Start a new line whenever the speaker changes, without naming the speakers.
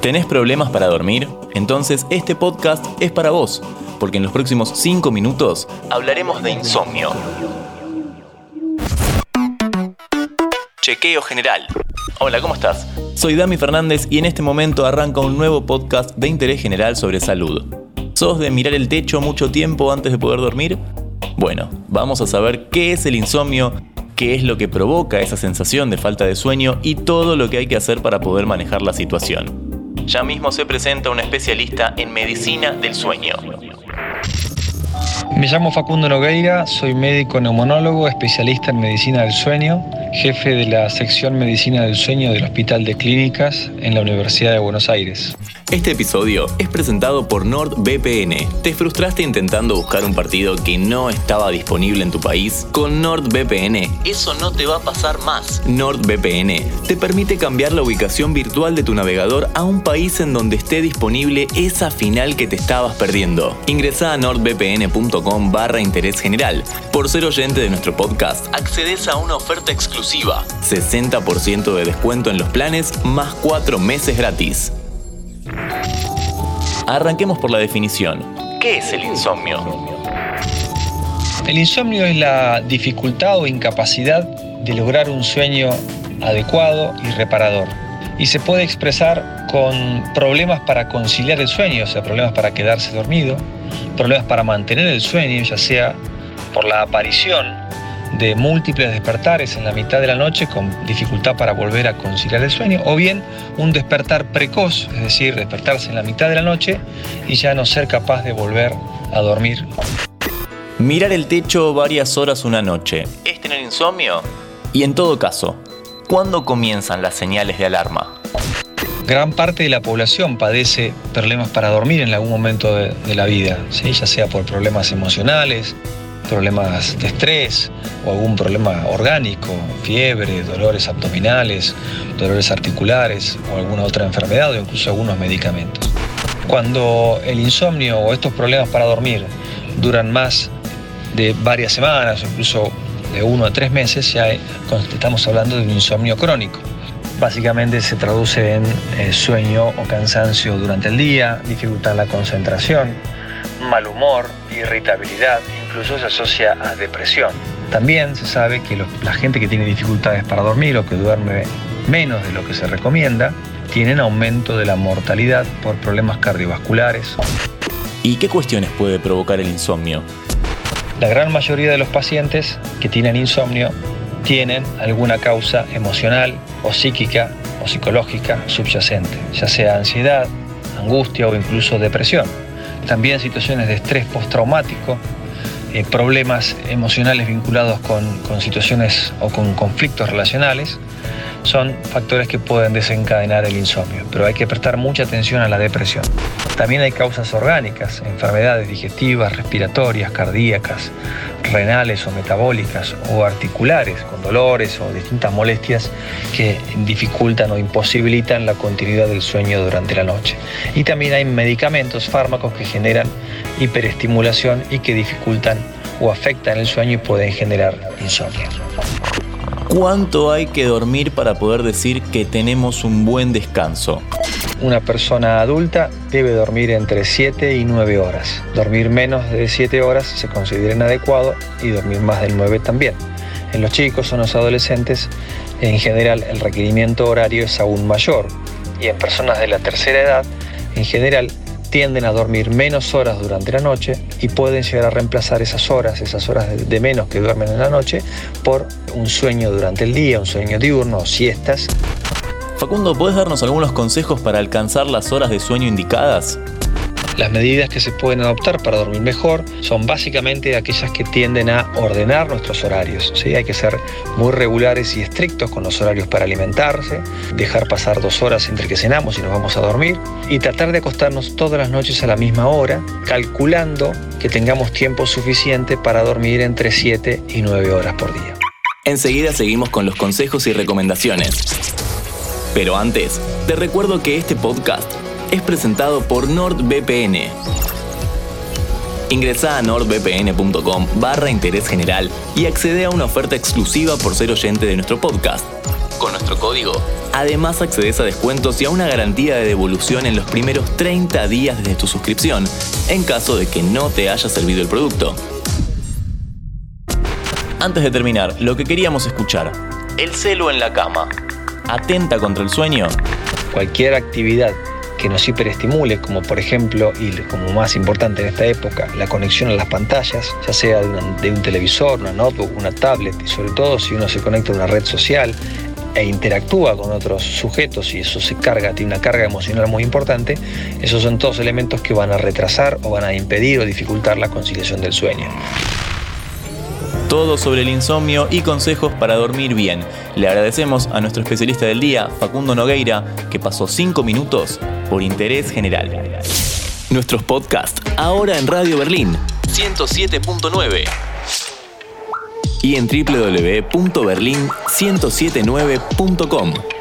¿Tenés problemas para dormir? Entonces este podcast es para vos, porque en los próximos 5 minutos hablaremos de insomnio. Chequeo general. Hola, ¿cómo estás? Soy Dami Fernández y en este momento arranca un nuevo podcast de interés general sobre salud. ¿Sos de mirar el techo mucho tiempo antes de poder dormir? Bueno, vamos a saber qué es el insomnio, qué es lo que provoca esa sensación de falta de sueño y todo lo que hay que hacer para poder manejar la situación. Ya mismo se presenta un especialista en medicina del sueño.
Me llamo Facundo Nogueira, soy médico neumonólogo, especialista en medicina del sueño, jefe de la sección Medicina del Sueño del Hospital de Clínicas en la Universidad de Buenos Aires.
Este episodio es presentado por NordVPN. ¿Te frustraste intentando buscar un partido que no estaba disponible en tu país? Con NordVPN, eso no te va a pasar más. NordVPN te permite cambiar la ubicación virtual de tu navegador a un país en donde esté disponible esa final que te estabas perdiendo. Ingresa a nordvpn.com barra interés general. Por ser oyente de nuestro podcast, accedes a una oferta exclusiva. 60% de descuento en los planes más 4 meses gratis. Arranquemos por la definición. ¿Qué es el insomnio?
El insomnio es la dificultad o incapacidad de lograr un sueño adecuado y reparador. Y se puede expresar con problemas para conciliar el sueño, o sea, problemas para quedarse dormido, problemas para mantener el sueño, ya sea por la aparición de múltiples despertares en la mitad de la noche con dificultad para volver a conciliar el sueño, o bien un despertar precoz, es decir, despertarse en la mitad de la noche y ya no ser capaz de volver a dormir.
Mirar el techo varias horas una noche. ¿Es tener insomnio? Y en todo caso, ¿cuándo comienzan las señales de alarma?
Gran parte de la población padece problemas para dormir en algún momento de, la vida, ¿sí? ya sea por problemas emocionales, problemas de estrés o algún problema orgánico, fiebre, dolores abdominales, dolores articulares o alguna otra enfermedad o incluso algunos medicamentos. Cuando el insomnio o estos problemas para dormir duran más de varias semanas o incluso de uno a tres meses, estamos hablando de un insomnio crónico. Básicamente se traduce en eh, sueño o cansancio durante el día, dificultad en la concentración, mal humor, irritabilidad, incluso se asocia a depresión. También se sabe que la gente que tiene dificultades para dormir o que duerme menos de lo que se recomienda, tienen aumento de la mortalidad por problemas cardiovasculares.
¿Y qué cuestiones puede provocar el insomnio?
La gran mayoría de los pacientes que tienen insomnio tienen alguna causa emocional o psíquica o psicológica subyacente, ya sea ansiedad, angustia o incluso depresión. También situaciones de estrés postraumático, eh, problemas emocionales vinculados con, con situaciones o con conflictos relacionales, son factores que pueden desencadenar el insomnio, pero hay que prestar mucha atención a la depresión. También hay causas orgánicas, enfermedades digestivas, respiratorias, cardíacas, renales o metabólicas o articulares, con dolores o distintas molestias que dificultan o imposibilitan la continuidad del sueño durante la noche. Y también hay medicamentos, fármacos que generan hiperestimulación y que dificultan o afectan el sueño y pueden generar insomnio.
¿Cuánto hay que dormir para poder decir que tenemos un buen descanso?
Una persona adulta debe dormir entre 7 y 9 horas. Dormir menos de 7 horas se considera inadecuado y dormir más de 9 también. En los chicos o en los adolescentes, en general, el requerimiento horario es aún mayor. Y en personas de la tercera edad, en general, tienden a dormir menos horas durante la noche y pueden llegar a reemplazar esas horas, esas horas de, menos que duermen en la noche, por un sueño durante el día, un sueño diurno, siestas.
Facundo, ¿puedes darnos algunos consejos para alcanzar las horas de sueño indicadas?
Las medidas que se pueden adoptar para dormir mejor son básicamente aquellas que tienden a ordenar nuestros horarios. ¿sí? Hay que ser muy regulares y estrictos con los horarios para alimentarse, dejar pasar dos horas entre que cenamos y nos vamos a dormir y tratar de acostarnos todas las noches a la misma hora, calculando que tengamos tiempo suficiente para dormir entre 7 y 9 horas por día.
Enseguida seguimos con los consejos y recomendaciones. Pero antes, te recuerdo que este podcast es presentado por NordVPN. Ingresa a nordvpn.com barra interés general y accede a una oferta exclusiva por ser oyente de nuestro podcast. Con nuestro código. Además accedes a descuentos y a una garantía de devolución en los primeros 30 días desde tu suscripción, en caso de que no te haya servido el producto. Antes de terminar, lo que queríamos escuchar. El celo en la cama. ¿Atenta contra el sueño?
Cualquier actividad que nos hiperestimule, como por ejemplo, y como más importante en esta época, la conexión a las pantallas, ya sea de, un televisor, una notebook, una tablet, y sobre todo si uno se conecta a una red social e interactúa con otros sujetos y eso se carga, tiene una carga emocional muy importante, esos son todos elementos que van a retrasar o van a impedir o dificultar la conciliación del sueño.
Todo sobre el insomnio y consejos para dormir bien. Le agradecemos a nuestro especialista del día, Facundo Nogueira, que pasó 5 minutos por interés general. Nuestros podcasts ahora en Radio Berlín 107.9 y en www.berlin1079.com.